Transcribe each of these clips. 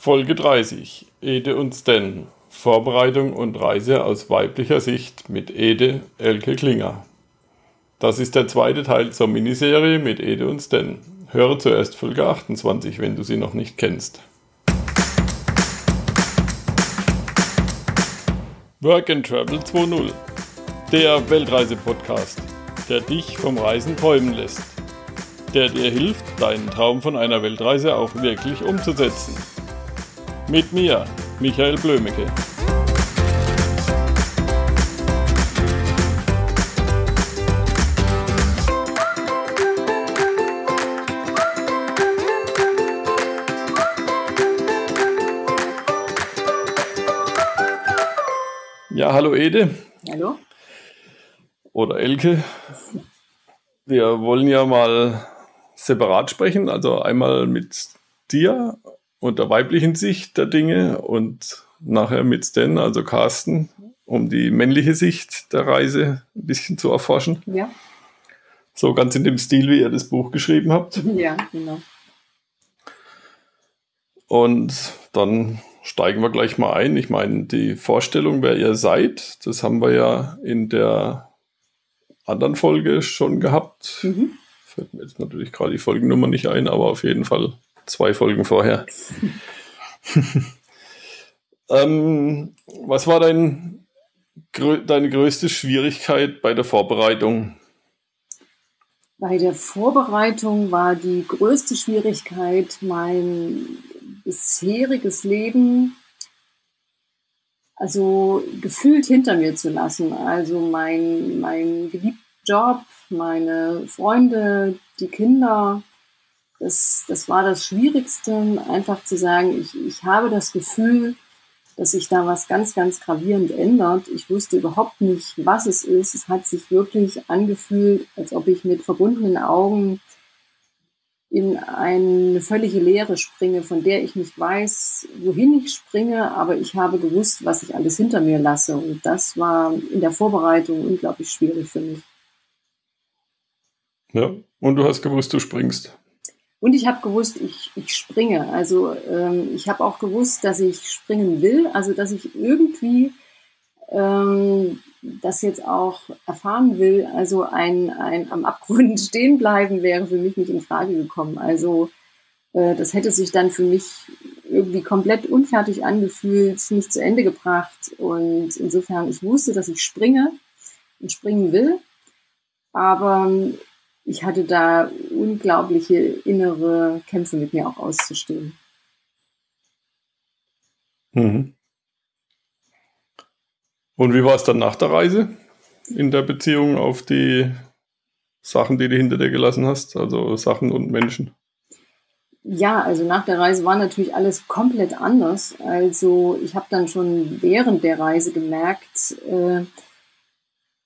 Folge 30. Ede und Sten. Vorbereitung und Reise aus weiblicher Sicht mit Ede Elke Klinger. Das ist der zweite Teil zur Miniserie mit Ede und Sten. Höre zuerst Folge 28, wenn du sie noch nicht kennst. Work and Travel 2.0. Der Weltreise-Podcast, der dich vom Reisen träumen lässt. Der dir hilft, deinen Traum von einer Weltreise auch wirklich umzusetzen. Mit mir, Michael Blömecke. Ja, hallo Ede. Hallo. Oder Elke. Wir wollen ja mal separat sprechen, also einmal mit dir und der weiblichen Sicht der Dinge und nachher mit Stan, also Carsten, um die männliche Sicht der Reise ein bisschen zu erforschen. Ja. So ganz in dem Stil, wie ihr das Buch geschrieben habt. Ja, genau. Und dann steigen wir gleich mal ein. Ich meine, die Vorstellung, wer ihr seid, das haben wir ja in der anderen Folge schon gehabt. Mhm. Fällt mir jetzt natürlich gerade die Folgennummer nicht ein, aber auf jeden Fall zwei Folgen vorher. ähm, was war dein, deine größte Schwierigkeit bei der Vorbereitung? Bei der Vorbereitung war die größte Schwierigkeit, mein bisheriges Leben also gefühlt hinter mir zu lassen. Also mein, mein geliebter Job, meine Freunde, die Kinder, das, das war das Schwierigste, einfach zu sagen, ich, ich habe das Gefühl, dass sich da was ganz, ganz gravierend ändert. Ich wusste überhaupt nicht, was es ist. Es hat sich wirklich angefühlt, als ob ich mit verbundenen Augen in eine völlige Leere springe, von der ich nicht weiß, wohin ich springe, aber ich habe gewusst, was ich alles hinter mir lasse. Und das war in der Vorbereitung unglaublich schwierig für mich. Ja, und du hast gewusst, du springst. Und ich habe gewusst, ich, ich springe. Also ähm, ich habe auch gewusst, dass ich springen will, also dass ich irgendwie ähm, das jetzt auch erfahren will. Also ein, ein am Abgrund stehen bleiben wäre für mich nicht in Frage gekommen. Also äh, das hätte sich dann für mich irgendwie komplett unfertig angefühlt, nicht zu Ende gebracht. Und insofern, ich wusste, dass ich springe und springen will. Aber ich hatte da unglaubliche innere Kämpfe mit mir auch auszustehen. Mhm. Und wie war es dann nach der Reise in der Beziehung auf die Sachen, die du hinter dir gelassen hast, also Sachen und Menschen? Ja, also nach der Reise war natürlich alles komplett anders. Also ich habe dann schon während der Reise gemerkt, äh,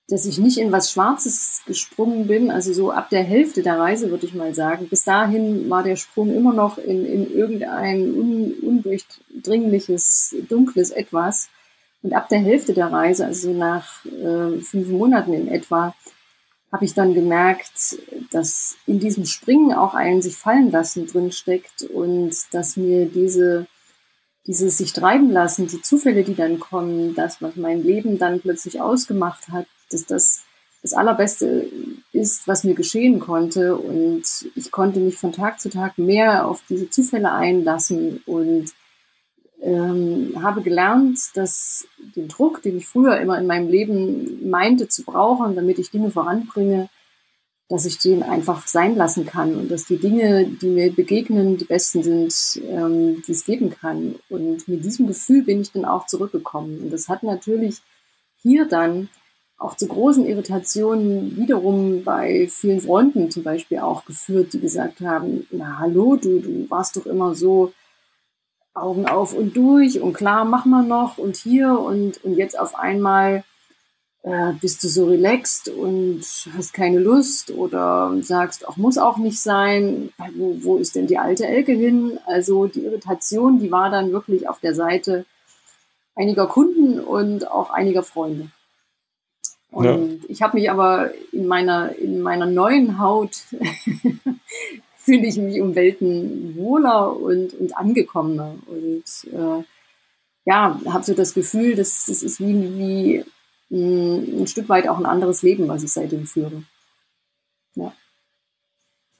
dass ich nicht in was Schwarzes gesprungen bin, also so ab der Hälfte der Reise würde ich mal sagen. Bis dahin war der Sprung immer noch in, in irgendein un, undurchdringliches, dunkles Etwas. Und ab der Hälfte der Reise, also nach äh, fünf Monaten in etwa, habe ich dann gemerkt, dass in diesem Springen auch ein sich fallen lassen drin steckt und dass mir diese dieses sich treiben lassen, die Zufälle, die dann kommen, das, was mein Leben dann plötzlich ausgemacht hat, dass das das Allerbeste ist, was mir geschehen konnte. Und ich konnte mich von Tag zu Tag mehr auf diese Zufälle einlassen und ähm, habe gelernt, dass den Druck, den ich früher immer in meinem Leben meinte zu brauchen, damit ich Dinge voranbringe, dass ich den einfach sein lassen kann und dass die Dinge, die mir begegnen, die besten sind, ähm, die es geben kann. Und mit diesem Gefühl bin ich dann auch zurückgekommen. Und das hat natürlich hier dann auch zu großen Irritationen wiederum bei vielen Freunden zum Beispiel auch geführt, die gesagt haben, na hallo, du, du warst doch immer so Augen auf und durch und klar, mach mal noch und hier und, und jetzt auf einmal äh, bist du so relaxed und hast keine Lust oder sagst, auch muss auch nicht sein, wo, wo ist denn die alte Elke hin? Also die Irritation, die war dann wirklich auf der Seite einiger Kunden und auch einiger Freunde. Und ja. ich habe mich aber in meiner, in meiner neuen Haut fühle ich mich um Welten wohler und, und angekommener. Und äh, ja, habe so das Gefühl, dass das ist wie, wie mh, ein Stück weit auch ein anderes Leben, was ich seitdem führe. Ja.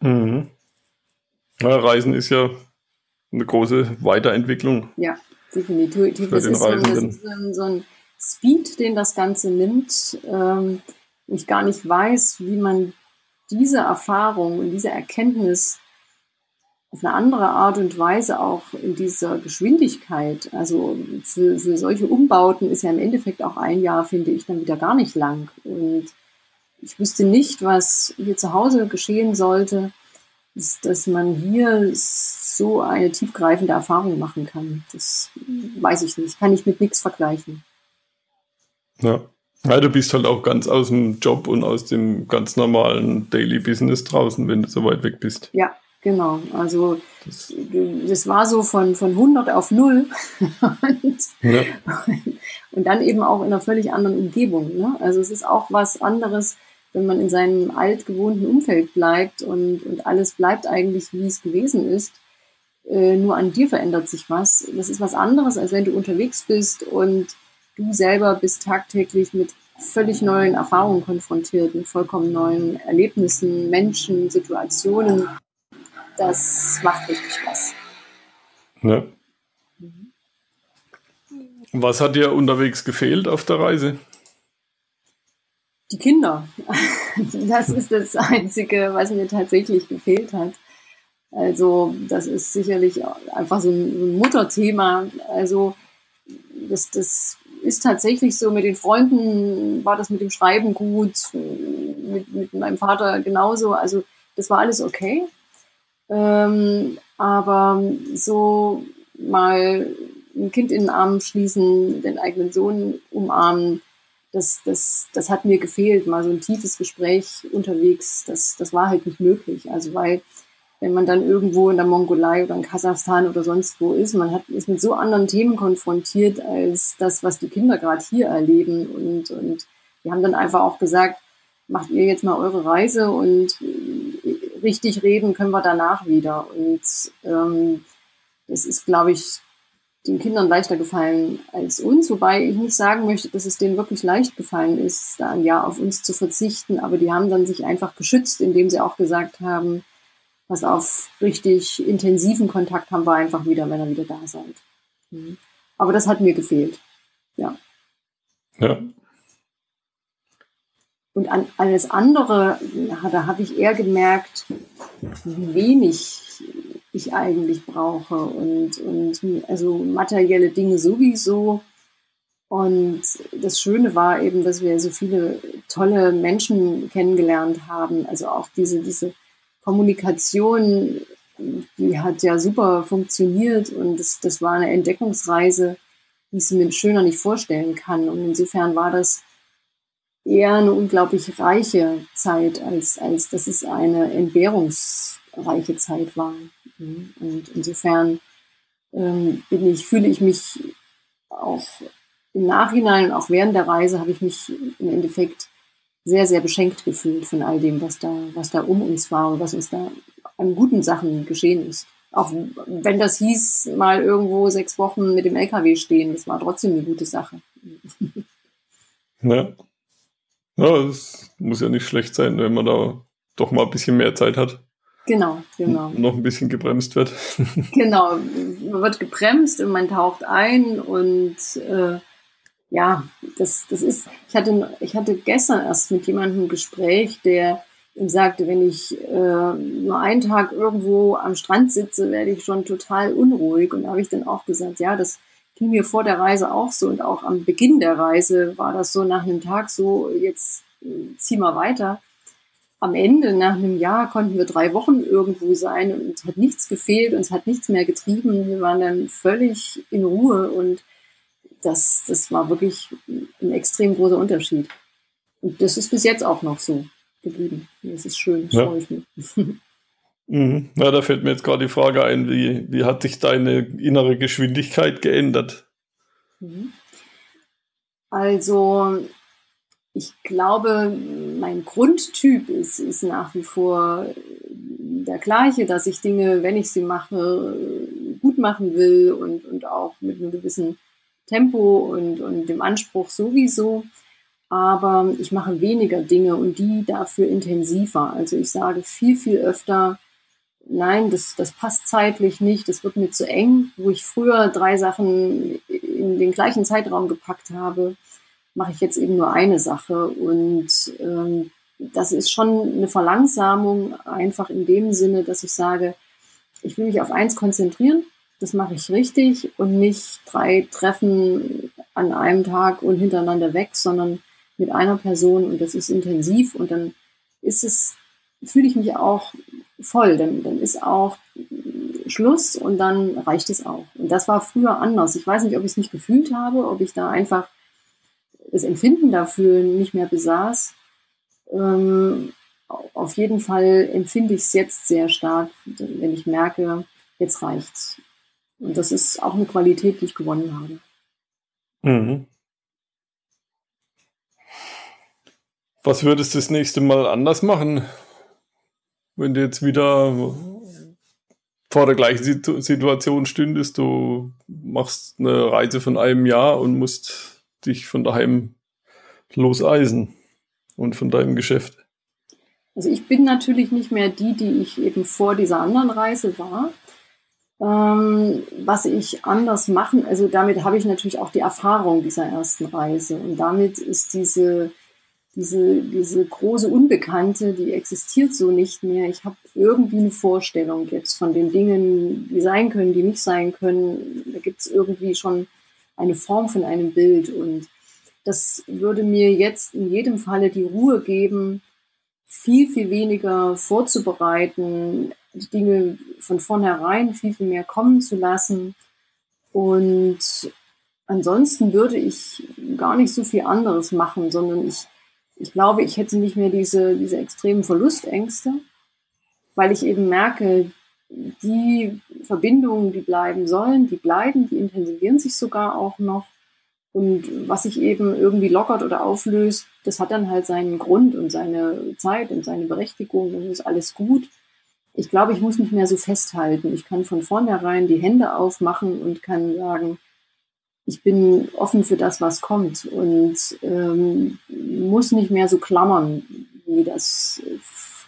Mhm. ja Reisen ist ja eine große Weiterentwicklung. Ja, definitiv. Das ist, so, das ist so ein Speed, den das Ganze nimmt. Ähm, ich gar nicht weiß, wie man diese Erfahrung und diese Erkenntnis auf eine andere Art und Weise auch in dieser Geschwindigkeit, also für, für solche Umbauten ist ja im Endeffekt auch ein Jahr, finde ich, dann wieder gar nicht lang. Und ich wüsste nicht, was hier zu Hause geschehen sollte, ist, dass man hier so eine tiefgreifende Erfahrung machen kann. Das weiß ich nicht, kann ich mit nichts vergleichen. Ja. Ja, du bist halt auch ganz aus dem Job und aus dem ganz normalen Daily Business draußen, wenn du so weit weg bist. Ja, genau. Also das, das war so von, von 100 auf 0 und, ja. und dann eben auch in einer völlig anderen Umgebung. Ne? Also es ist auch was anderes, wenn man in seinem altgewohnten Umfeld bleibt und, und alles bleibt eigentlich, wie es gewesen ist. Äh, nur an dir verändert sich was. Das ist was anderes, als wenn du unterwegs bist und du selber bist tagtäglich mit völlig neuen Erfahrungen konfrontiert, mit vollkommen neuen Erlebnissen, Menschen, Situationen. Das macht richtig was. Ja. Was hat dir unterwegs gefehlt auf der Reise? Die Kinder. Das ist das Einzige, was mir tatsächlich gefehlt hat. Also, das ist sicherlich einfach so ein Mutterthema. Also, das, das ist tatsächlich so, mit den Freunden war das mit dem Schreiben gut, mit, mit meinem Vater genauso. Also das war alles okay. Ähm, aber so mal ein Kind in den Arm schließen, den eigenen Sohn umarmen, das, das, das hat mir gefehlt. Mal so ein tiefes Gespräch unterwegs, das, das war halt nicht möglich. Also weil wenn man dann irgendwo in der Mongolei oder in Kasachstan oder sonst wo ist. Man hat, ist mit so anderen Themen konfrontiert als das, was die Kinder gerade hier erleben. Und, und wir haben dann einfach auch gesagt, macht ihr jetzt mal eure Reise und äh, richtig reden können wir danach wieder. Und ähm, das ist, glaube ich, den Kindern leichter gefallen als uns, wobei ich nicht sagen möchte, dass es denen wirklich leicht gefallen ist, da ein Jahr auf uns zu verzichten, aber die haben dann sich einfach geschützt, indem sie auch gesagt haben, was auf richtig intensiven Kontakt haben wir einfach wieder, wenn ihr wieder da seid. Mhm. Aber das hat mir gefehlt. Ja. Ja. Und an alles andere, da habe ich eher gemerkt, wie wenig ich eigentlich brauche. Und, und also materielle Dinge sowieso. Und das Schöne war eben, dass wir so viele tolle Menschen kennengelernt haben. Also auch diese, diese Kommunikation, die hat ja super funktioniert und das, das war eine Entdeckungsreise, die ich mir schöner nicht vorstellen kann. Und insofern war das eher eine unglaublich reiche Zeit, als, als dass es eine entbehrungsreiche Zeit war. Und insofern ähm, bin ich, fühle ich mich auch im Nachhinein und auch während der Reise habe ich mich im Endeffekt sehr, sehr beschenkt gefühlt von all dem, was da, was da um uns war und was uns da an guten Sachen geschehen ist. Auch wenn das hieß, mal irgendwo sechs Wochen mit dem LKW stehen, das war trotzdem eine gute Sache. Ja. Ja, das muss ja nicht schlecht sein, wenn man da doch mal ein bisschen mehr Zeit hat. Genau, genau. Noch ein bisschen gebremst wird. genau, man wird gebremst und man taucht ein und äh, ja, das, das ist, ich hatte, ich hatte gestern erst mit jemandem ein Gespräch, der ihm sagte, wenn ich äh, nur einen Tag irgendwo am Strand sitze, werde ich schon total unruhig. Und da habe ich dann auch gesagt, ja, das ging mir vor der Reise auch so und auch am Beginn der Reise war das so nach einem Tag so, jetzt äh, zieh mal weiter. Am Ende, nach einem Jahr, konnten wir drei Wochen irgendwo sein und es hat nichts gefehlt und es hat nichts mehr getrieben. Wir waren dann völlig in Ruhe und das, das war wirklich ein extrem großer Unterschied. Und das ist bis jetzt auch noch so geblieben. Das ist schön, ja. freue ich mich. Mhm. Ja, da fällt mir jetzt gerade die Frage ein, wie, wie hat sich deine innere Geschwindigkeit geändert? Mhm. Also, ich glaube, mein Grundtyp ist, ist nach wie vor der gleiche, dass ich Dinge, wenn ich sie mache, gut machen will und, und auch mit einem gewissen Tempo und, und dem Anspruch sowieso. Aber ich mache weniger Dinge und die dafür intensiver. Also ich sage viel, viel öfter, nein, das, das passt zeitlich nicht, das wird mir zu eng. Wo ich früher drei Sachen in den gleichen Zeitraum gepackt habe, mache ich jetzt eben nur eine Sache. Und ähm, das ist schon eine Verlangsamung, einfach in dem Sinne, dass ich sage, ich will mich auf eins konzentrieren, das mache ich richtig und nicht drei Treffen an einem Tag und hintereinander weg, sondern mit einer Person und das ist intensiv und dann ist es, fühle ich mich auch voll, dann, dann ist auch Schluss und dann reicht es auch. Und das war früher anders. Ich weiß nicht, ob ich es nicht gefühlt habe, ob ich da einfach das Empfinden dafür nicht mehr besaß. Ähm, auf jeden Fall empfinde ich es jetzt sehr stark, wenn ich merke, jetzt reicht's. Und das ist auch eine Qualität, die ich gewonnen habe. Mhm. Was würdest du das nächste Mal anders machen, wenn du jetzt wieder vor der gleichen Situation stündest? Du machst eine Reise von einem Jahr und musst dich von daheim loseisen und von deinem Geschäft? Also ich bin natürlich nicht mehr die, die ich eben vor dieser anderen Reise war. Ähm, was ich anders machen, also damit habe ich natürlich auch die Erfahrung dieser ersten Reise und damit ist diese, diese, diese große Unbekannte, die existiert so nicht mehr. Ich habe irgendwie eine Vorstellung jetzt von den Dingen, die sein können, die nicht sein können. Da gibt es irgendwie schon eine Form von einem Bild. Und das würde mir jetzt in jedem Falle die Ruhe geben, viel, viel weniger vorzubereiten, Dinge von vornherein viel, viel mehr kommen zu lassen. Und ansonsten würde ich gar nicht so viel anderes machen, sondern ich, ich glaube, ich hätte nicht mehr diese, diese extremen Verlustängste, weil ich eben merke, die Verbindungen, die bleiben sollen, die bleiben, die intensivieren sich sogar auch noch. Und was sich eben irgendwie lockert oder auflöst, das hat dann halt seinen Grund und seine Zeit und seine Berechtigung. Das ist alles gut. Ich glaube, ich muss nicht mehr so festhalten. Ich kann von vornherein die Hände aufmachen und kann sagen, ich bin offen für das, was kommt und ähm, muss nicht mehr so klammern, wie das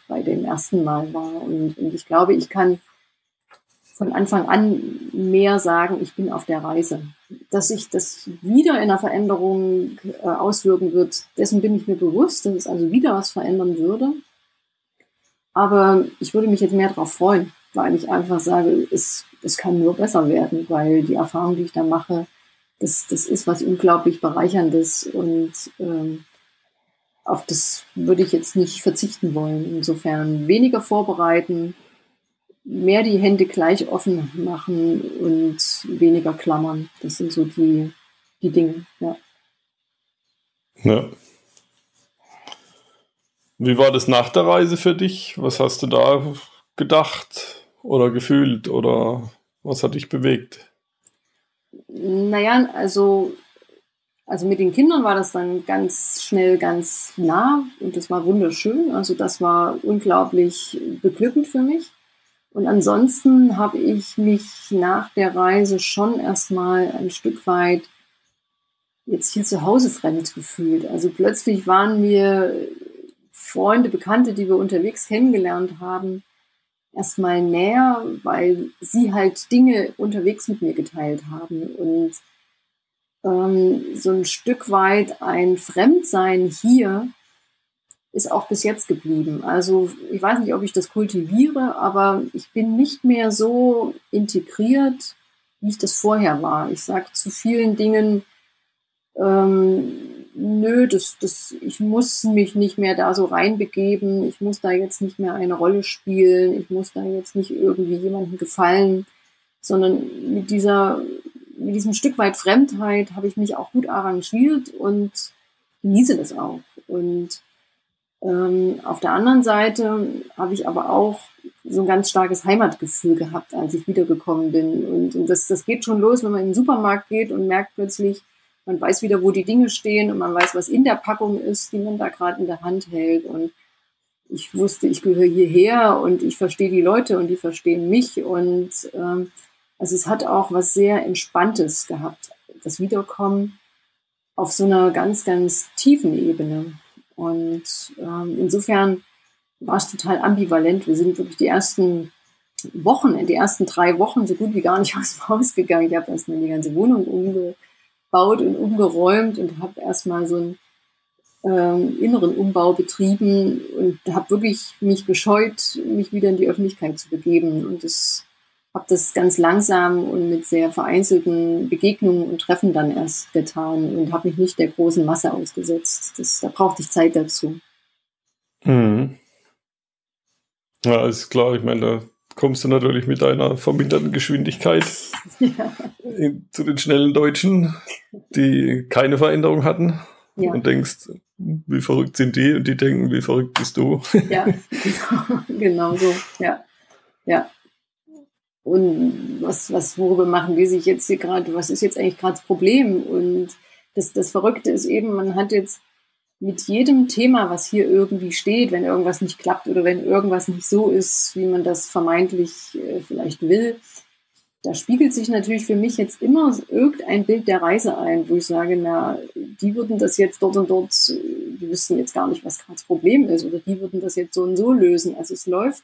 bei dem ersten Mal war. Und, und ich glaube, ich kann von Anfang an mehr sagen, ich bin auf der Reise. Dass sich das wieder in der Veränderung äh, auswirken wird, dessen bin ich mir bewusst, dass es also wieder was verändern würde. Aber ich würde mich jetzt mehr darauf freuen, weil ich einfach sage, es, es kann nur besser werden, weil die Erfahrung, die ich da mache, das, das ist was unglaublich Bereicherndes und ähm, auf das würde ich jetzt nicht verzichten wollen. Insofern weniger vorbereiten, mehr die Hände gleich offen machen und weniger klammern. Das sind so die, die Dinge, ja. Ja. Wie war das nach der Reise für dich? Was hast du da gedacht oder gefühlt oder was hat dich bewegt? Naja, also, also mit den Kindern war das dann ganz schnell ganz nah und das war wunderschön. Also das war unglaublich beglückend für mich. Und ansonsten habe ich mich nach der Reise schon erstmal ein Stück weit jetzt hier zu Hause fremd gefühlt. Also plötzlich waren wir Freunde, Bekannte, die wir unterwegs kennengelernt haben, erstmal näher, weil sie halt Dinge unterwegs mit mir geteilt haben. Und ähm, so ein Stück weit ein Fremdsein hier ist auch bis jetzt geblieben. Also ich weiß nicht, ob ich das kultiviere, aber ich bin nicht mehr so integriert, wie ich das vorher war. Ich sage zu vielen Dingen, ähm, nö, das, das, ich muss mich nicht mehr da so reinbegeben, ich muss da jetzt nicht mehr eine Rolle spielen, ich muss da jetzt nicht irgendwie jemandem gefallen, sondern mit dieser, mit diesem Stück weit Fremdheit habe ich mich auch gut arrangiert und genieße das auch. Und ähm, auf der anderen Seite habe ich aber auch so ein ganz starkes Heimatgefühl gehabt, als ich wiedergekommen bin. Und, und das, das geht schon los, wenn man in den Supermarkt geht und merkt plötzlich, man weiß wieder, wo die Dinge stehen und man weiß, was in der Packung ist, die man da gerade in der Hand hält. Und ich wusste, ich gehöre hierher und ich verstehe die Leute und die verstehen mich. Und ähm, also es hat auch was sehr Entspanntes gehabt, das Wiederkommen auf so einer ganz, ganz tiefen Ebene. Und ähm, insofern war es total ambivalent. Wir sind wirklich die ersten Wochen, die ersten drei Wochen so gut wie gar nicht aus dem Haus gegangen. Ich habe erstmal die ganze Wohnung umgebaut und umgeräumt und habe erstmal so einen ähm, inneren Umbau betrieben und habe wirklich mich gescheut, mich wieder in die Öffentlichkeit zu begeben. Und das habe das ganz langsam und mit sehr vereinzelten Begegnungen und Treffen dann erst getan und habe mich nicht der großen Masse ausgesetzt. Das, da brauchte ich Zeit dazu. Mhm. Ja, ist klar. Ich meine, da kommst du natürlich mit deiner verminderten Geschwindigkeit ja. in, zu den schnellen Deutschen, die keine Veränderung hatten. Ja. Und denkst, wie verrückt sind die? Und die denken, wie verrückt bist du? Ja, genau, genau so. Ja. Ja. Und was, was, worüber machen die sich jetzt hier gerade? Was ist jetzt eigentlich gerade das Problem? Und das, das Verrückte ist eben, man hat jetzt mit jedem Thema, was hier irgendwie steht, wenn irgendwas nicht klappt oder wenn irgendwas nicht so ist, wie man das vermeintlich äh, vielleicht will, da spiegelt sich natürlich für mich jetzt immer irgendein Bild der Reise ein, wo ich sage, na, die würden das jetzt dort und dort, äh, die wüssten jetzt gar nicht, was gerade das Problem ist, oder die würden das jetzt so und so lösen. Also es läuft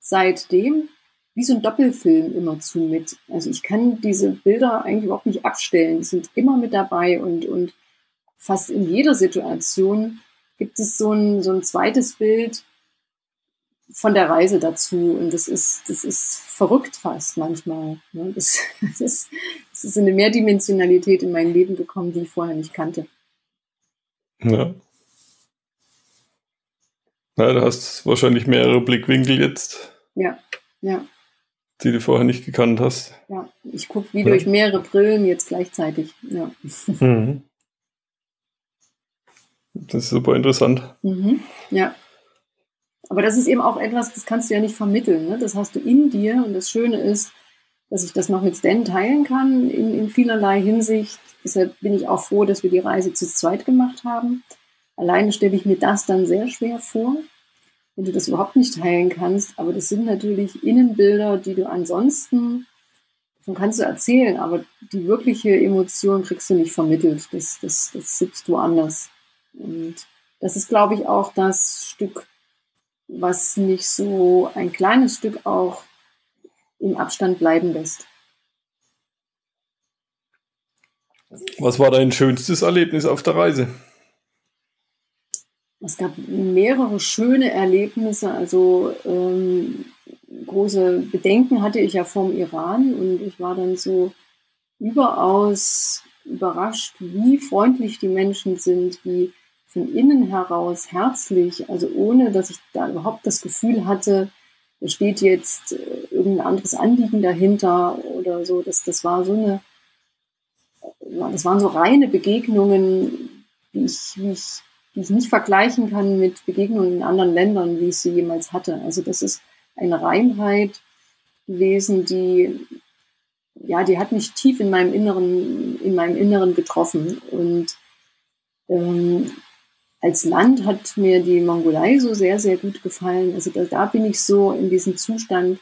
seitdem wie so ein Doppelfilm immer zu mit. Also ich kann diese Bilder eigentlich überhaupt nicht abstellen. Die sind immer mit dabei und, und fast in jeder Situation gibt es so ein, so ein zweites Bild von der Reise dazu. Und das ist, das ist verrückt fast manchmal. Ne? Das, das, ist, das ist eine Mehrdimensionalität in mein Leben gekommen, die ich vorher nicht kannte. Ja. Na, du hast wahrscheinlich mehrere Blickwinkel jetzt. Ja, ja. Die du vorher nicht gekannt hast. Ja, ich gucke wie ja. durch mehrere Brillen jetzt gleichzeitig. Ja. Mhm. Das ist super interessant. Mhm. Ja. Aber das ist eben auch etwas, das kannst du ja nicht vermitteln. Ne? Das hast du in dir. Und das Schöne ist, dass ich das noch mit Stan teilen kann in, in vielerlei Hinsicht. Deshalb bin ich auch froh, dass wir die Reise zu zweit gemacht haben. Alleine stelle ich mir das dann sehr schwer vor, wenn du das überhaupt nicht teilen kannst. Aber das sind natürlich Innenbilder, die du ansonsten, davon kannst du erzählen, aber die wirkliche Emotion kriegst du nicht vermittelt. Das, das, das sitzt du anders. Und das ist, glaube ich, auch das Stück, was mich so ein kleines Stück auch im Abstand bleiben lässt. Was war dein schönstes Erlebnis auf der Reise? Es gab mehrere schöne Erlebnisse. Also ähm, große Bedenken hatte ich ja vom Iran und ich war dann so überaus überrascht, wie freundlich die Menschen sind, wie von innen heraus herzlich, also ohne dass ich da überhaupt das Gefühl hatte, da steht jetzt äh, irgendein anderes Anliegen dahinter oder so. Das, das war so eine, das waren so reine Begegnungen, die ich, die ich, die ich nicht vergleichen kann mit Begegnungen in anderen Ländern, wie ich sie jemals hatte. Also das ist eine Reinheit gewesen, die ja, die hat mich tief in meinem Inneren, in meinem Inneren getroffen. Und ähm, als Land hat mir die Mongolei so sehr, sehr gut gefallen. Also da, da bin ich so in diesen Zustand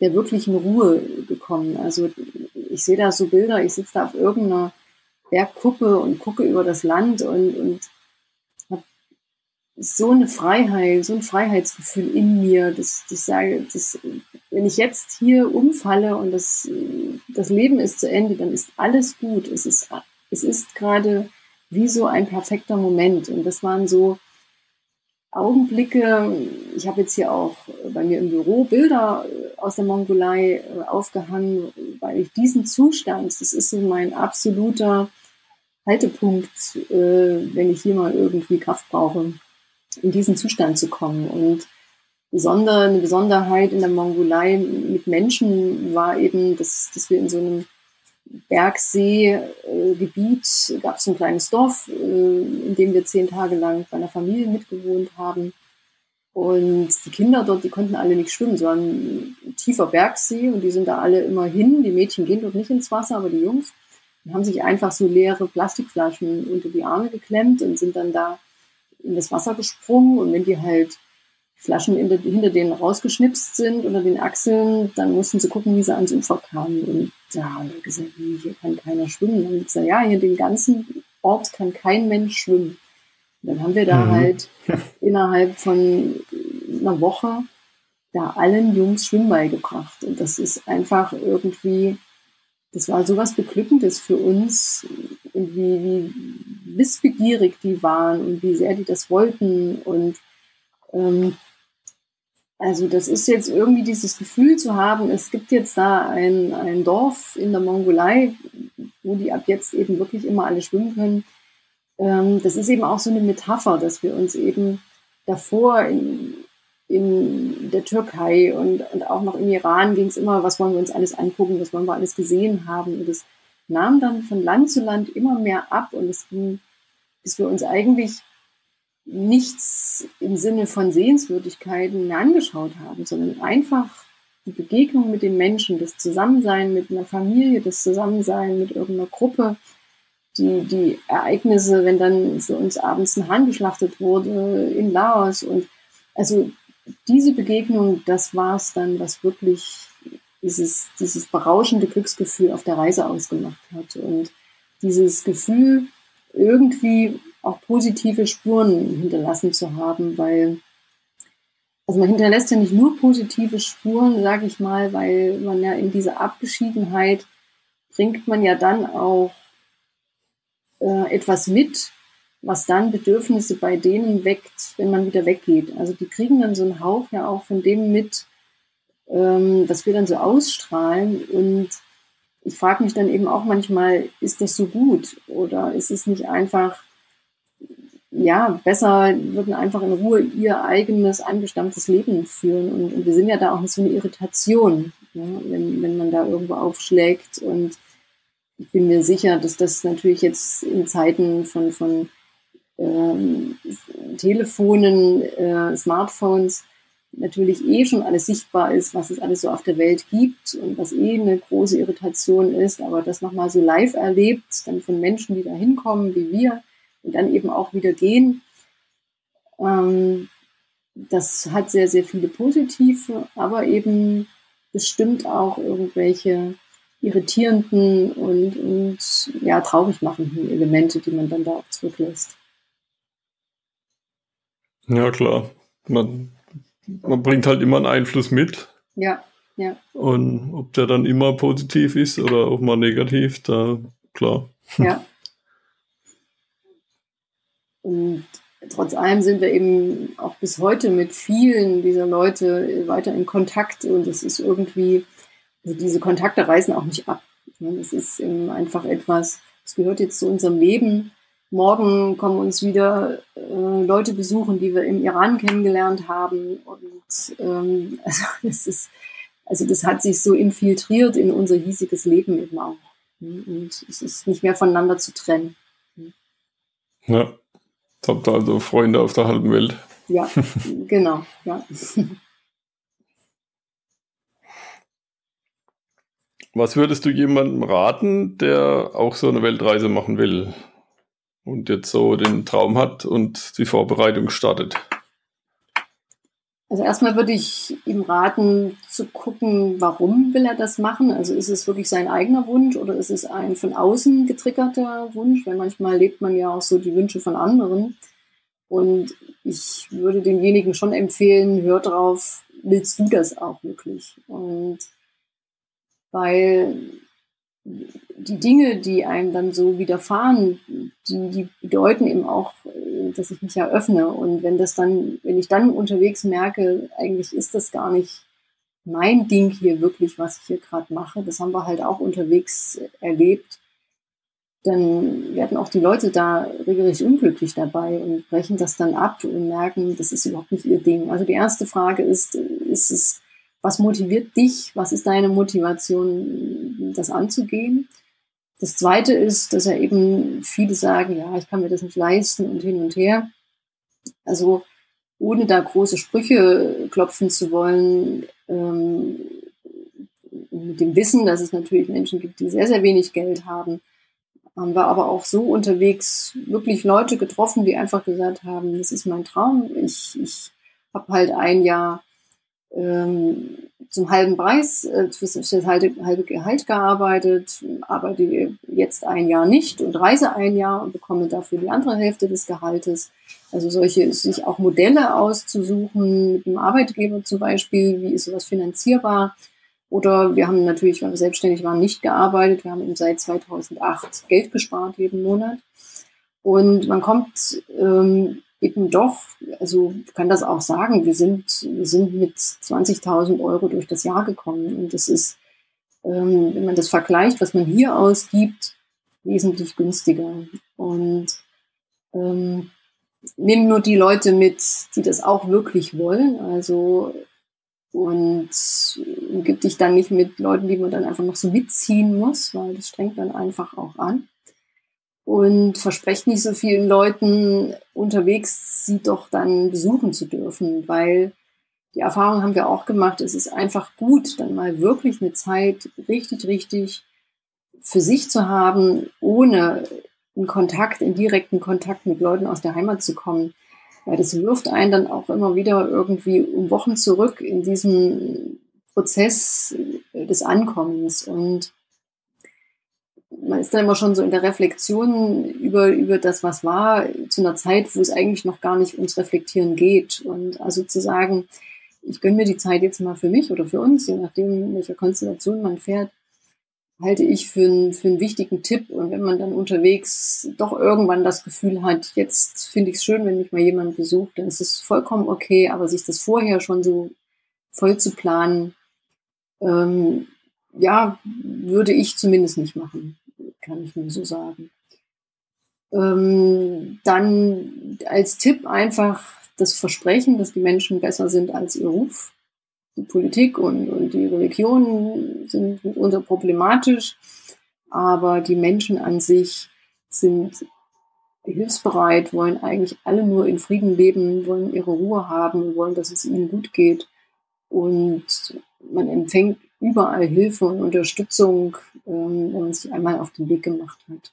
der wirklichen Ruhe gekommen. Also ich sehe da so Bilder, ich sitze da auf irgendeiner Bergkuppe und gucke über das Land und, und habe so eine Freiheit, so ein Freiheitsgefühl in mir, dass, ich sage, dass, wenn ich jetzt hier umfalle und das, das Leben ist zu Ende, dann ist alles gut. Es ist, es ist gerade wie so ein perfekter Moment. Und das waren so Augenblicke. Ich habe jetzt hier auch bei mir im Büro Bilder äh, aus der Mongolei äh, aufgehangen, weil ich diesen Zustand, das ist so mein absoluter Haltepunkt, äh, wenn ich hier mal irgendwie Kraft brauche, in diesen Zustand zu kommen. Und eine Besonderheit in der Mongolei mit Menschen war eben, dass, dass wir in so einem Bergseegebiet gab es ein kleines Dorf, äh, in dem wir zehn Tage lang bei einer Familie mitgewohnt haben. Und die Kinder dort, die konnten alle nicht schwimmen, sondern ein tiefer Bergsee und die sind da alle immer hin. Die Mädchen gehen dort nicht ins Wasser, aber die Jungs. und haben sich einfach so leere Plastikflaschen unter die Arme geklemmt und sind dann da in das Wasser gesprungen. Und wenn die halt Flaschen der, hinter denen rausgeschnipst sind unter den Achseln, dann mussten sie gucken, wie sie ans Ufer kamen. Und da haben wir gesagt, hier kann keiner schwimmen. Und dann haben wir gesagt, ja, hier den ganzen Ort kann kein Mensch schwimmen. Und dann haben wir da mhm. halt innerhalb von einer Woche da allen Jungs Schwimmen beigebracht. Und das ist einfach irgendwie, das war sowas Beglückendes für uns, und wie, wie wissbegierig die waren und wie sehr die das wollten. Und ähm, also das ist jetzt irgendwie dieses Gefühl zu haben, es gibt jetzt da ein, ein Dorf in der Mongolei, wo die ab jetzt eben wirklich immer alle schwimmen können. Ähm, das ist eben auch so eine Metapher, dass wir uns eben davor in, in der Türkei und, und auch noch im Iran ging es immer, was wollen wir uns alles angucken, was wollen wir alles gesehen haben. Und das nahm dann von Land zu Land immer mehr ab und es ging, bis wir uns eigentlich nichts im Sinne von Sehenswürdigkeiten angeschaut haben, sondern einfach die Begegnung mit den Menschen, das Zusammensein mit einer Familie, das Zusammensein mit irgendeiner Gruppe, die, die Ereignisse, wenn dann für uns abends ein Hahn geschlachtet wurde in Laos und also diese Begegnung, das war es dann, was wirklich dieses, dieses berauschende Glücksgefühl auf der Reise ausgemacht hat. Und dieses Gefühl, irgendwie auch positive Spuren hinterlassen zu haben, weil also man hinterlässt ja nicht nur positive Spuren, sage ich mal, weil man ja in dieser Abgeschiedenheit bringt man ja dann auch äh, etwas mit, was dann Bedürfnisse bei denen weckt, wenn man wieder weggeht. Also die kriegen dann so einen Hauch ja auch von dem mit, ähm, was wir dann so ausstrahlen. Und ich frage mich dann eben auch manchmal, ist das so gut oder ist es nicht einfach, ja, besser würden einfach in Ruhe ihr eigenes angestammtes Leben führen. Und, und wir sind ja da auch nicht so eine Irritation, ja, wenn, wenn man da irgendwo aufschlägt. Und ich bin mir sicher, dass das natürlich jetzt in Zeiten von, von ähm, Telefonen, äh, Smartphones natürlich eh schon alles sichtbar ist, was es alles so auf der Welt gibt und was eh eine große Irritation ist, aber das nochmal so live erlebt, dann von Menschen, die da hinkommen, wie wir, dann eben auch wieder gehen, ähm, das hat sehr, sehr viele positive, aber eben bestimmt auch irgendwelche irritierenden und, und ja, traurig machenden Elemente, die man dann da auch zurücklässt. Ja, klar. Man man bringt halt immer einen Einfluss mit. Ja, ja. Und ob der dann immer positiv ist oder auch mal negativ, da klar. Ja. Und trotz allem sind wir eben auch bis heute mit vielen dieser Leute weiter in Kontakt und es ist irgendwie, also diese Kontakte reißen auch nicht ab. Es ist einfach etwas, das gehört jetzt zu unserem Leben Morgen kommen uns wieder äh, Leute besuchen, die wir im Iran kennengelernt haben. Und ähm, also das ist, also das hat sich so infiltriert in unser hiesiges Leben eben auch. Und es ist nicht mehr voneinander zu trennen. Ja, habt ihr also Freunde auf der halben Welt. Ja, genau, ja. Was würdest du jemandem raten, der auch so eine Weltreise machen will? und jetzt so den Traum hat und die Vorbereitung startet? Also erstmal würde ich ihm raten zu gucken, warum will er das machen. Also ist es wirklich sein eigener Wunsch oder ist es ein von außen getriggerter Wunsch? Weil manchmal lebt man ja auch so die Wünsche von anderen. Und ich würde demjenigen schon empfehlen, hör drauf, willst du das auch wirklich? Und weil die Dinge, die einem dann so widerfahren, die, die bedeuten eben auch, äh, dass ich mich eröffne. Und wenn das dann, wenn ich dann unterwegs merke, eigentlich ist das gar nicht mein Ding hier wirklich, was ich hier gerade mache, das haben wir halt auch unterwegs erlebt, dann werden auch die Leute da regelrecht unglücklich dabei und brechen das dann ab und merken, das ist überhaupt nicht ihr Ding. Also die erste Frage ist, ist es was motiviert dich? Was ist deine Motivation, das anzugehen? Das zweite ist, dass er eben viele sagen, ja, ich kann mir das nicht leisten und hin und her. Also ohne da große Sprüche klopfen zu wollen, ähm, mit dem Wissen, dass es natürlich Menschen gibt, die sehr, sehr wenig Geld haben, haben wir aber auch so unterwegs wirklich Leute getroffen, die einfach gesagt haben, das ist mein Traum. Ich, ich habe halt ein Jahr ähm, zum halben Preis, äh, für, das halbe, halbe Gehalt gearbeitet, arbeite jetzt ein Jahr nicht und reise ein Jahr und bekomme dafür die andere Hälfte des Gehaltes. Also solche, sich auch Modelle auszusuchen, mit einem Arbeitgeber zum Beispiel, wie ist sowas finanzierbar. Oder wir haben natürlich, weil wir selbstständig waren, nicht gearbeitet. Wir haben eben seit 2008 Geld gespart jeden Monat. Und man kommt ähm, eben doch, also kann das auch sagen, wir sind, wir sind mit 20.000 Euro durch das Jahr gekommen. Und das ist, ähm, wenn man das vergleicht, was man hier ausgibt, wesentlich günstiger. Und ähm, nehmen nur die Leute mit, die das auch wirklich wollen. Also und gibt dich dann nicht mit Leuten, die man dann einfach noch so mitziehen muss, weil das strengt dann einfach auch an und versprecht nicht so vielen Leuten unterwegs, sie doch dann besuchen zu dürfen, weil die Erfahrung haben wir auch gemacht, es ist einfach gut, dann mal wirklich eine Zeit richtig, richtig für sich zu haben, ohne in Kontakt, in direkten Kontakt mit Leuten aus der Heimat zu kommen. Weil das wirft einen dann auch immer wieder irgendwie um Wochen zurück in diesem Prozess des Ankommens. Und man ist dann immer schon so in der Reflexion über, über das, was war, zu einer Zeit, wo es eigentlich noch gar nicht ums Reflektieren geht. Und also zu sagen, ich gönne mir die Zeit jetzt mal für mich oder für uns, je nachdem, in welcher Konstellation man fährt, halte ich für, einen, für einen wichtigen Tipp. Und wenn man dann unterwegs doch irgendwann das Gefühl hat, jetzt finde ich es schön, wenn mich mal jemand besucht, dann ist es vollkommen okay, aber sich das vorher schon so voll zu planen, ähm, ja, würde ich zumindest nicht machen kann ich nur so sagen. Ähm, dann als Tipp einfach das Versprechen, dass die Menschen besser sind als ihr Ruf. Die Politik und, und die Religion sind mitunter problematisch, aber die Menschen an sich sind hilfsbereit, wollen eigentlich alle nur in Frieden leben, wollen ihre Ruhe haben, wollen, dass es ihnen gut geht. Und man empfängt überall Hilfe und Unterstützung, ähm, wenn man sich einmal auf den Weg gemacht hat.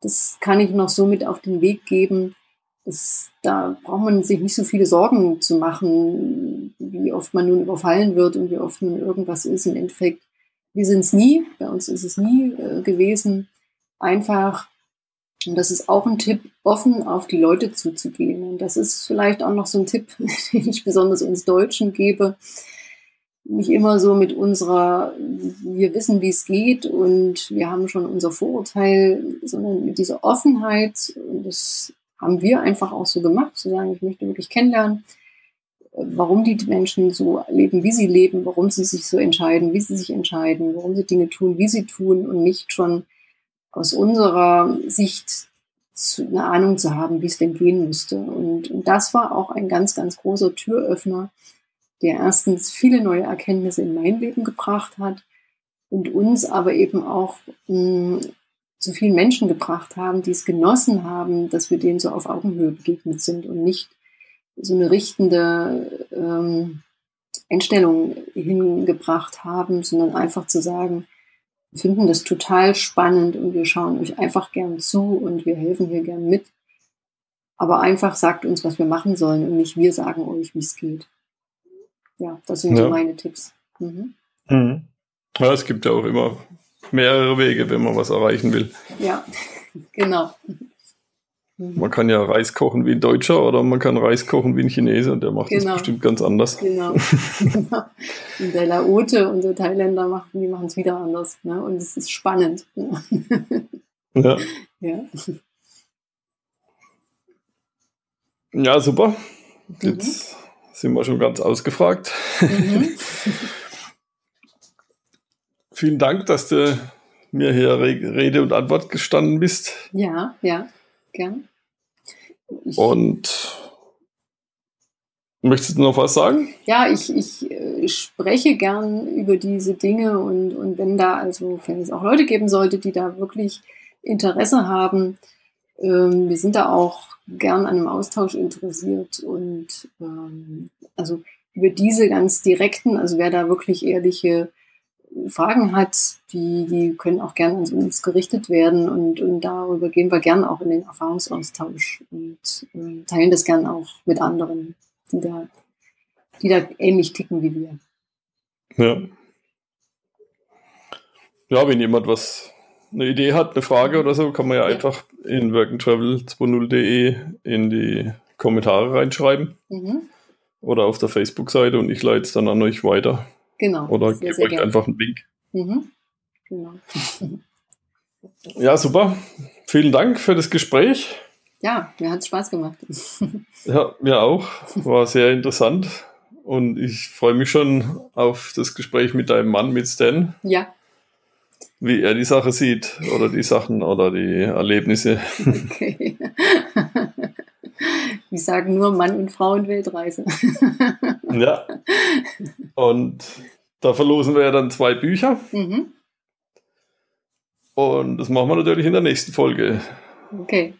Das kann ich noch so mit auf den Weg geben. Das, da braucht man sich nicht so viele Sorgen zu machen, wie oft man nun überfallen wird und wie oft nun irgendwas ist. Im Endeffekt, wir sind es nie, bei uns ist es nie äh, gewesen. Einfach, und das ist auch ein Tipp, offen auf die Leute zuzugehen. Und das ist vielleicht auch noch so ein Tipp, den ich besonders uns Deutschen gebe nicht immer so mit unserer, wir wissen, wie es geht und wir haben schon unser Vorurteil, sondern mit dieser Offenheit. Und das haben wir einfach auch so gemacht, zu sagen, ich möchte wirklich kennenlernen, warum die Menschen so leben, wie sie leben, warum sie sich so entscheiden, wie sie sich entscheiden, warum sie Dinge tun, wie sie tun und nicht schon aus unserer Sicht eine Ahnung zu haben, wie es denn gehen müsste. Und, und das war auch ein ganz, ganz großer Türöffner der erstens viele neue Erkenntnisse in mein Leben gebracht hat und uns aber eben auch mh, hm, zu vielen Menschen gebracht haben, die es genossen haben, dass wir denen so auf Augenhöhe begegnet sind und nicht so eine richtende ähm, Einstellung hingebracht haben, sondern einfach zu sagen, wir finden das total spannend und wir schauen euch einfach gern zu und wir helfen hier gern mit. Aber einfach sagt uns, was wir machen sollen und nicht wir sagen euch, wie es geht ja, das sind ja. so meine Tipps. Mhm. Mhm. Ja, es gibt ja auch immer mehrere Wege, wenn man was erreichen will. Ja, genau. Mhm. Man kann ja Reis kochen wie ein Deutscher oder man kann Reis kochen wie ein Chinese und der macht genau. das bestimmt ganz anders. Genau. und der Laote und der Thailänder machen, die machen es wieder anders. Ne? Und es ist spannend. ja. ja. Ja, super. Jetzt mhm sind wir schon ganz ausgefragt. Mhm. Vielen Dank, dass du mir hier Rede und Antwort gestanden bist. Ja, ja, gern. Ich und möchtest du noch was sagen? Ja, ich, ich äh, spreche gern über diese Dinge und, und wenn da also, wenn es auch Leute geben sollte, die da wirklich Interesse haben, ähm, wir sind da auch gern an einem Austausch interessiert und ähm, also über diese ganz direkten, also wer da wirklich ehrliche Fragen hat, die, die können auch gerne an uns gerichtet werden und, und darüber gehen wir gerne auch in den Erfahrungsaustausch und äh, teilen das gerne auch mit anderen, die da, die da ähnlich ticken wie wir. Ja. Ja, wenn jemand was, eine Idee hat, eine Frage oder so, kann man ja, ja. einfach in workandtravel20.de in die Kommentare reinschreiben. Mhm. Oder auf der Facebook-Seite und ich leite es dann an euch weiter. Genau. Oder gebe euch gerne. einfach einen Link. Mhm. Genau. ja, super. Vielen Dank für das Gespräch. Ja, mir hat es Spaß gemacht. ja, mir auch. War sehr interessant. Und ich freue mich schon auf das Gespräch mit deinem Mann, mit Stan. Ja. Wie er die Sache sieht oder die Sachen oder die Erlebnisse. Okay. Die sagen nur Mann und Frau und Weltreise. ja. Und da verlosen wir ja dann zwei Bücher. Mhm. Und das machen wir natürlich in der nächsten Folge. Okay.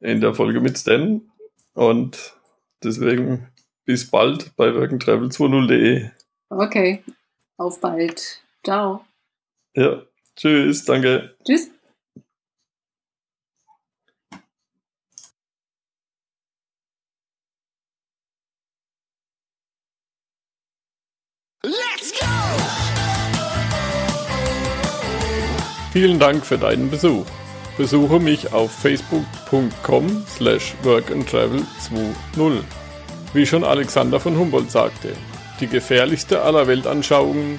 In der Folge mit Stan. Und deswegen bis bald bei workandtravel20.de. Okay. Auf bald. Ciao. Ja. Tschüss. Danke. Tschüss. Vielen Dank für deinen Besuch. Besuche mich auf facebook.com slash workandtravel20. Wie schon Alexander von Humboldt sagte, die gefährlichste aller Weltanschauungen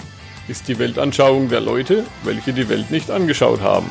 ist die Weltanschauung der Leute, welche die Welt nicht angeschaut haben.